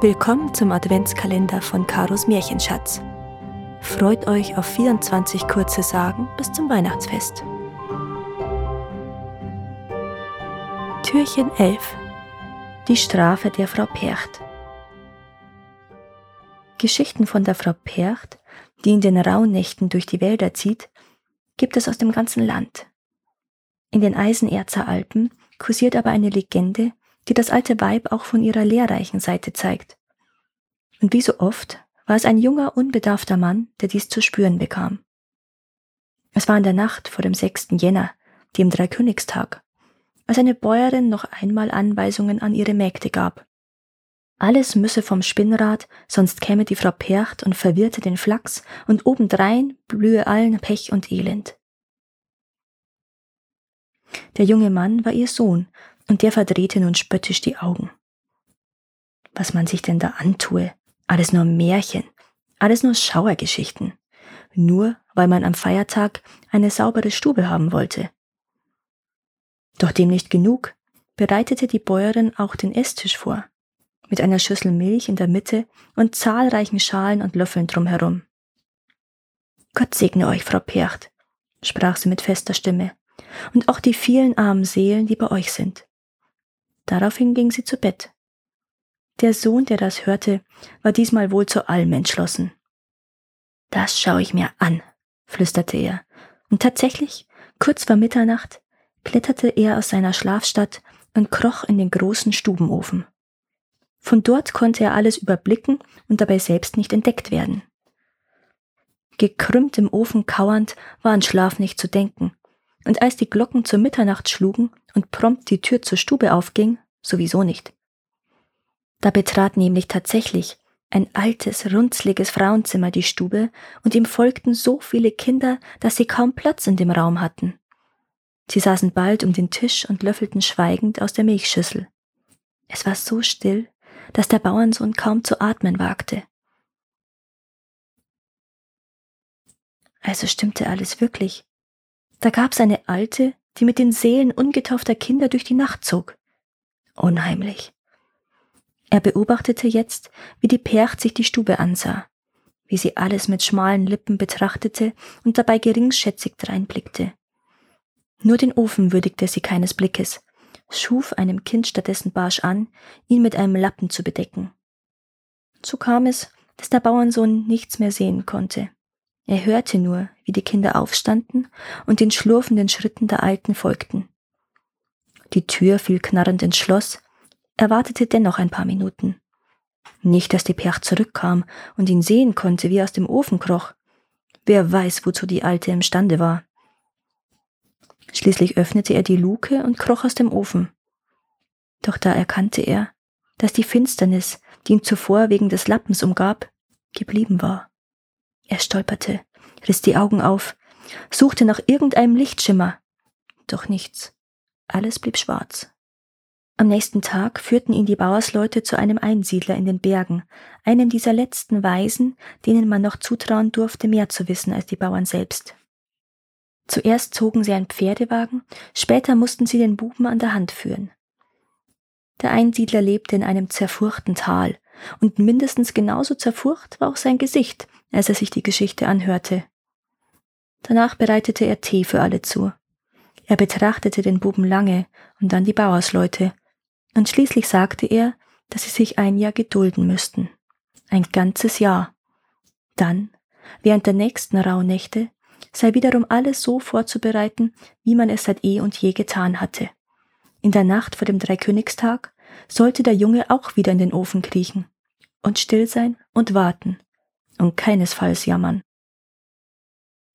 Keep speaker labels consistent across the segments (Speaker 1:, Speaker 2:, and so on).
Speaker 1: Willkommen zum Adventskalender von Karos Märchenschatz. Freut euch auf 24 kurze Sagen bis zum Weihnachtsfest. Türchen 11 Die Strafe der Frau Percht Geschichten von der Frau Percht, die in den Rauhnächten durch die Wälder zieht, gibt es aus dem ganzen Land. In den Eisenerzer Alpen kursiert aber eine Legende, die das alte Weib auch von ihrer lehrreichen Seite zeigt. Und wie so oft war es ein junger, unbedarfter Mann, der dies zu spüren bekam. Es war in der Nacht vor dem 6. Jänner, dem Dreikönigstag, als eine Bäuerin noch einmal Anweisungen an ihre Mägde gab. Alles müsse vom Spinnrad, sonst käme die Frau Percht und verwirrte den Flachs und obendrein blühe allen Pech und Elend. Der junge Mann war ihr Sohn, und der verdrehte nun spöttisch die Augen. Was man sich denn da antue, alles nur Märchen, alles nur Schauergeschichten, nur weil man am Feiertag eine saubere Stube haben wollte. Doch dem nicht genug, bereitete die Bäuerin auch den Esstisch vor, mit einer Schüssel Milch in der Mitte und zahlreichen Schalen und Löffeln drumherum. Gott segne euch, Frau Percht, sprach sie mit fester Stimme, und auch die vielen armen Seelen, die bei euch sind. Daraufhin ging sie zu Bett. Der Sohn, der das hörte, war diesmal wohl zu allem entschlossen. Das schaue ich mir an, flüsterte er, und tatsächlich, kurz vor Mitternacht, kletterte er aus seiner Schlafstatt und kroch in den großen Stubenofen. Von dort konnte er alles überblicken und dabei selbst nicht entdeckt werden. Gekrümmt im Ofen kauernd war an Schlaf nicht zu denken, und als die Glocken zur Mitternacht schlugen und prompt die Tür zur Stube aufging, sowieso nicht. Da betrat nämlich tatsächlich ein altes, runzliges Frauenzimmer die Stube, und ihm folgten so viele Kinder, dass sie kaum Platz in dem Raum hatten. Sie saßen bald um den Tisch und löffelten schweigend aus der Milchschüssel. Es war so still, dass der Bauernsohn kaum zu atmen wagte. Also stimmte alles wirklich. Da gab's eine Alte, die mit den Seelen ungetaufter Kinder durch die Nacht zog. Unheimlich. Er beobachtete jetzt, wie die Percht sich die Stube ansah, wie sie alles mit schmalen Lippen betrachtete und dabei geringschätzig dreinblickte. Nur den Ofen würdigte sie keines Blickes, schuf einem Kind stattdessen barsch an, ihn mit einem Lappen zu bedecken. So kam es, dass der Bauernsohn nichts mehr sehen konnte. Er hörte nur, wie die Kinder aufstanden und den schlurfenden Schritten der Alten folgten. Die Tür fiel knarrend ins Schloss, er wartete dennoch ein paar Minuten. Nicht, dass die Perch zurückkam und ihn sehen konnte, wie er aus dem Ofen kroch. Wer weiß, wozu die Alte imstande war. Schließlich öffnete er die Luke und kroch aus dem Ofen. Doch da erkannte er, dass die Finsternis, die ihn zuvor wegen des Lappens umgab, geblieben war. Er stolperte, riss die Augen auf, suchte nach irgendeinem Lichtschimmer. Doch nichts. Alles blieb schwarz. Am nächsten Tag führten ihn die Bauersleute zu einem Einsiedler in den Bergen, einem dieser letzten Weisen, denen man noch zutrauen durfte, mehr zu wissen als die Bauern selbst. Zuerst zogen sie einen Pferdewagen, später mussten sie den Buben an der Hand führen. Der Einsiedler lebte in einem zerfurchten Tal, und mindestens genauso zerfurcht war auch sein Gesicht, als er sich die Geschichte anhörte. Danach bereitete er Tee für alle zu. Er betrachtete den Buben lange und dann die Bauersleute, und schließlich sagte er, dass sie sich ein Jahr gedulden müssten. Ein ganzes Jahr. Dann, während der nächsten Rauhnächte, sei wiederum alles so vorzubereiten, wie man es seit eh und je getan hatte. In der Nacht vor dem Dreikönigstag sollte der Junge auch wieder in den Ofen kriechen und still sein und warten und keinesfalls jammern.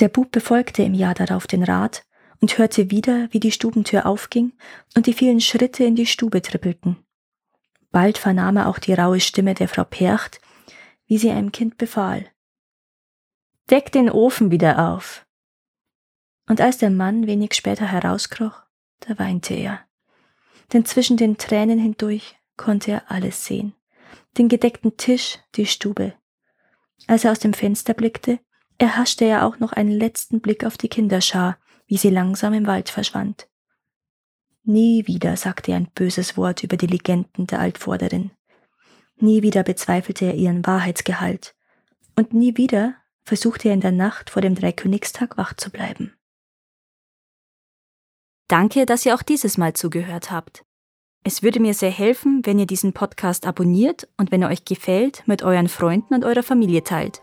Speaker 1: Der Bub befolgte im Jahr darauf den Rat und hörte wieder, wie die Stubentür aufging und die vielen Schritte in die Stube trippelten. Bald vernahm er auch die raue Stimme der Frau Percht, wie sie einem Kind befahl. Deck den Ofen wieder auf. Und als der Mann wenig später herauskroch, da weinte er. Denn zwischen den Tränen hindurch konnte er alles sehen. Den gedeckten Tisch, die Stube. Als er aus dem Fenster blickte, erhaschte er auch noch einen letzten Blick auf die Kinderschar, wie sie langsam im Wald verschwand. Nie wieder sagte er ein böses Wort über die Legenden der Altvorderin. Nie wieder bezweifelte er ihren Wahrheitsgehalt. Und nie wieder versuchte er in der Nacht vor dem Dreikönigstag wach zu bleiben.
Speaker 2: Danke, dass ihr auch dieses Mal zugehört habt. Es würde mir sehr helfen, wenn ihr diesen Podcast abonniert und wenn er euch gefällt, mit euren Freunden und eurer Familie teilt.